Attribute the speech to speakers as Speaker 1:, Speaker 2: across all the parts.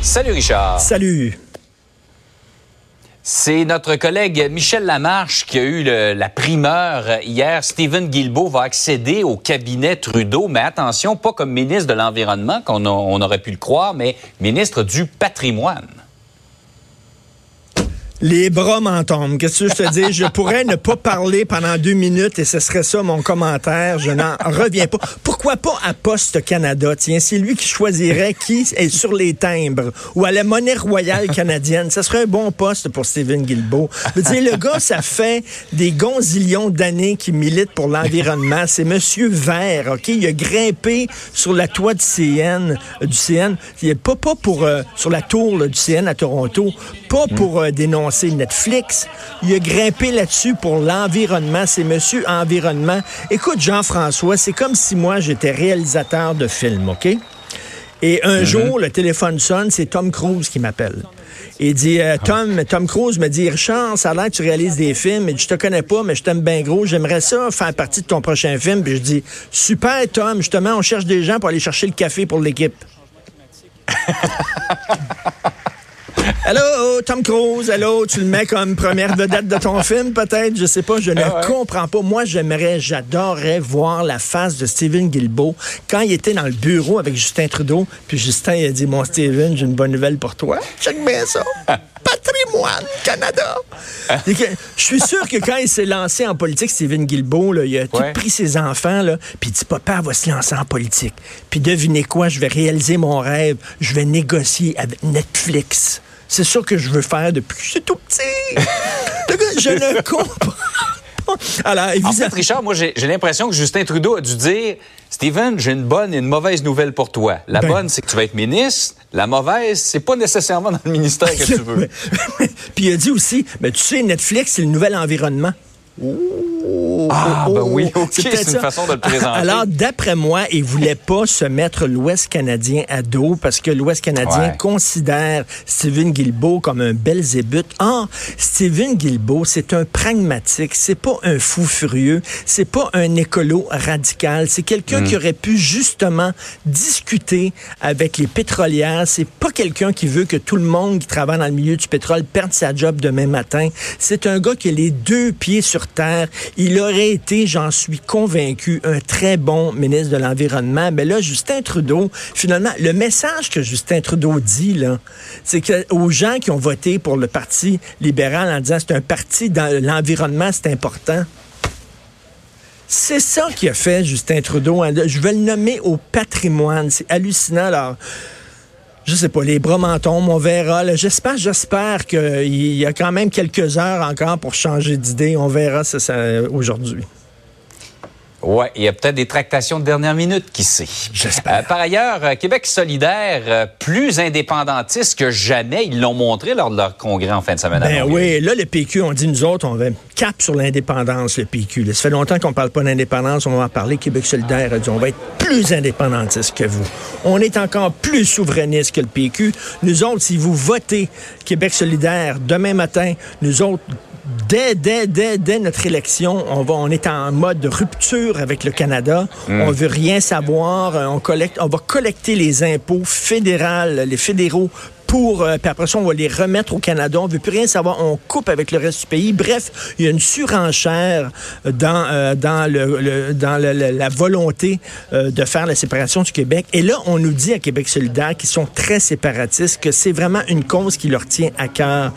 Speaker 1: Salut Richard.
Speaker 2: Salut.
Speaker 1: C'est notre collègue Michel Lamarche qui a eu le, la primeur hier. Stephen Guilbeault va accéder au cabinet Trudeau, mais attention, pas comme ministre de l'Environnement, qu'on on aurait pu le croire, mais ministre du patrimoine.
Speaker 2: Les bras m'en tombent. Qu'est-ce que je te dis? Je pourrais ne pas parler pendant deux minutes et ce serait ça mon commentaire. Je n'en reviens pas. Pourquoi pas à Poste Canada? Tiens, c'est lui qui choisirait qui est sur les timbres ou à la monnaie royale canadienne. Ce serait un bon poste pour Stephen Guilbeault. Je le gars, ça fait des gonzillions d'années qu'il milite pour l'environnement. C'est Monsieur Vert, OK? Il a grimpé sur la toit du CN, du CN. Il est pas, pas pour, euh, sur la tour là, du CN à Toronto, pas pour euh, dénoncer Netflix. Il a grimpé là-dessus pour l'environnement. C'est Monsieur Environnement. Écoute, Jean-François, c'est comme si moi, j'étais réalisateur de films, OK? Et un jour, le téléphone sonne, c'est Tom Cruise qui m'appelle. Il dit, euh, Tom, Tom Cruise me dit, Richard, ça a l'air que tu réalises des films. Et je te connais pas, mais je t'aime bien gros. J'aimerais ça faire partie de ton prochain film. Puis je dis, super, Tom. Justement, on cherche des gens pour aller chercher le café pour l'équipe. Allô, Tom Cruise, allô, tu le mets comme première vedette de ton film, peut-être? Je sais pas, je ne
Speaker 1: Ah ouais.
Speaker 2: comprends pas. Moi, j'aimerais, j'adorerais voir la face de Steven Guilbeault quand il était dans le bureau avec Justin Trudeau. Puis Justin, il a dit, mon Steven, j'ai une bonne nouvelle pour toi. Check bien ça. Patrimoine Canada. Que- Je suis sûr que quand il s'est lancé en politique, Steven Guilbeault, là, il a tout
Speaker 1: Ouais.
Speaker 2: pris ses enfants, là, puis il dit, papa va se lancer en politique. Puis devinez quoi, je vais réaliser mon rêve. Je vais négocier avec Netflix. C'est ça que je veux faire depuis que je suis tout petit. Le gars, je ne comprends. Alors,
Speaker 1: En
Speaker 2: évidemment,
Speaker 1: fait, Richard, moi, j'ai l'impression que Justin Trudeau a dû dire Steven, j'ai une bonne et une mauvaise nouvelle pour toi. La
Speaker 2: Ben.
Speaker 1: bonne, c'est que tu vas être ministre. La mauvaise, c'est pas nécessairement dans le ministère que tu veux.
Speaker 2: Puis il a dit aussi, ben, tu sais, Netflix, c'est le nouvel environnement.
Speaker 1: Ah, ben oui, OK,
Speaker 2: peut-être
Speaker 1: c'est une façon de le présenter.
Speaker 2: Alors, d'après moi, il voulait pas se mettre l'Ouest canadien à dos parce que l'Ouest canadien
Speaker 1: Ouais.
Speaker 2: considère Stephen Guilbeault comme un belzébuth. Or, Stephen Guilbeault, c'est un pragmatique, c'est pas un fou furieux, c'est pas un écolo radical, c'est quelqu'un qui aurait pu justement discuter avec les pétrolières, c'est pas quelqu'un qui veut que tout le monde qui travaille dans le milieu du pétrole perde sa job demain matin. C'est un gars qui a les deux pieds sur terre. Il aurait été, j'en suis convaincu, un très bon ministre de l'Environnement. Mais là, Justin Trudeau, finalement, le message que Justin Trudeau dit, là, c'est aux gens qui ont voté pour le Parti libéral en disant c'est un parti dans l'environnement, c'est important. C'est ça qui a fait Justin Trudeau. hein. Je vais le nommer au patrimoine. C'est hallucinant. Alors, je sais pas, les bras m'en tombent, on verra. J'espère, j'espère qu'il y a quand même quelques heures encore pour changer d'idée. On verra ça, ça, aujourd'hui.
Speaker 1: Ouais, il y a peut-être des tractations de dernière minute, qui sait?
Speaker 2: J'espère.
Speaker 1: Euh, par ailleurs, euh, Québec solidaire, euh, plus indépendantiste que jamais, ils l'ont montré lors de leur congrès en fin de semaine.
Speaker 2: Ben oui, là, le PQ, on dit, nous autres, on va cap sur l'indépendance, le PQ. Là, ça fait longtemps qu'on parle pas d'indépendance, on va en parler. Québec solidaire a dit, on va être plus indépendantiste que vous. On est encore plus souverainiste que le PQ. Nous autres, si vous votez Québec solidaire demain matin, nous autres, Dès, dès, dès, dès notre élection, on, va, on est en mode de rupture avec le Canada. On veut rien savoir. On, collecte, on va collecter les impôts fédéraux, les fédéraux pour, euh, puis après ça, on va les remettre au Canada. On veut plus rien savoir. On coupe avec le reste du pays. Bref, il y a une surenchère dans, euh, dans, le, le- dans le- la volonté euh, de faire la séparation du Québec. Et là, on nous dit à Québec solidaire qu'ils sont très séparatistes, que c'est vraiment une cause qui leur tient à cœur.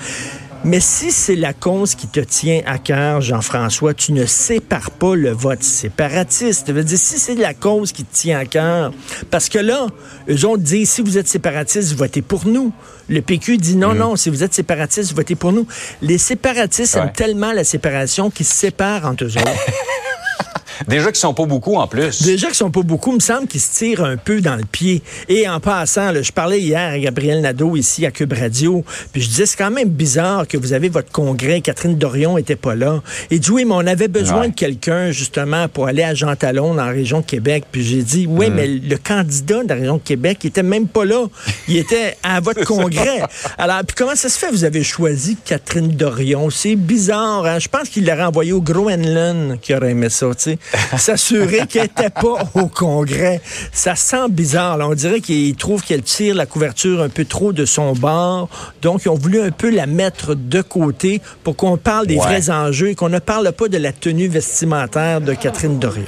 Speaker 2: Mais si c'est la cause qui te tient à cœur, Jean-François, tu ne sépares pas le vote séparatiste. Ça veut dire, si c'est la cause qui te tient à cœur, parce que là, eux autres disent, si vous êtes séparatiste, votez pour nous. Le PQ dit, non, non, si vous êtes séparatiste, votez pour nous. Les séparatistes
Speaker 1: Ouais.
Speaker 2: aiment tellement la séparation qu'ils se séparent entre eux autres.
Speaker 1: Déjà qu'ils sont pas beaucoup en plus.
Speaker 2: Déjà qu'ils sont pas beaucoup, il me semble qu'ils se tirent un peu dans le pied. Et en passant, là, je parlais hier à Gabriel Nadeau ici à Cube Radio, puis je disais c'est quand même bizarre que vous avez votre congrès, Catherine Dorion était pas là. Et dit oui, mais on avait besoin
Speaker 1: Ouais.
Speaker 2: de quelqu'un justement pour aller à Jean Talon dans la région de Québec. Puis j'ai dit oui, mais le candidat de la région de Québec il était même pas là. Il était à votre congrès. Alors, puis comment ça se fait? Vous avez choisi Catherine Dorion C'est bizarre. hein? Je pense qu'il l'aurait envoyé au Groenland qui aurait aimé ça. tu sais. s'assurer qu'elle n'était pas au Congrès. Ça sent bizarre. On dirait qu'ils trouvent qu'elle tire la couverture un peu trop de son bord. Donc, ils ont voulu un peu la mettre de côté pour qu'on parle des vrais enjeux et qu'on ne parle pas de la tenue vestimentaire de Catherine Dorion.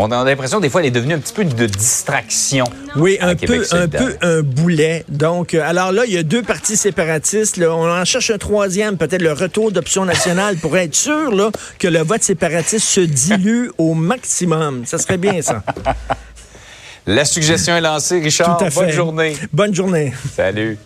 Speaker 1: On a l'impression des fois elle est devenue un petit peu de distraction.
Speaker 2: Oui, un peu, un peu un boulet. Donc, euh, alors là, il y a deux partis séparatistes. On en cherche un troisième, peut-être le retour d'option nationale pour être sûr là, que le vote séparatiste se dilue au maximum. Ça serait bien ça.
Speaker 1: La suggestion est lancée, Richard.
Speaker 2: Tout à fait.
Speaker 1: Bonne journée.
Speaker 2: Bonne journée.
Speaker 1: Salut.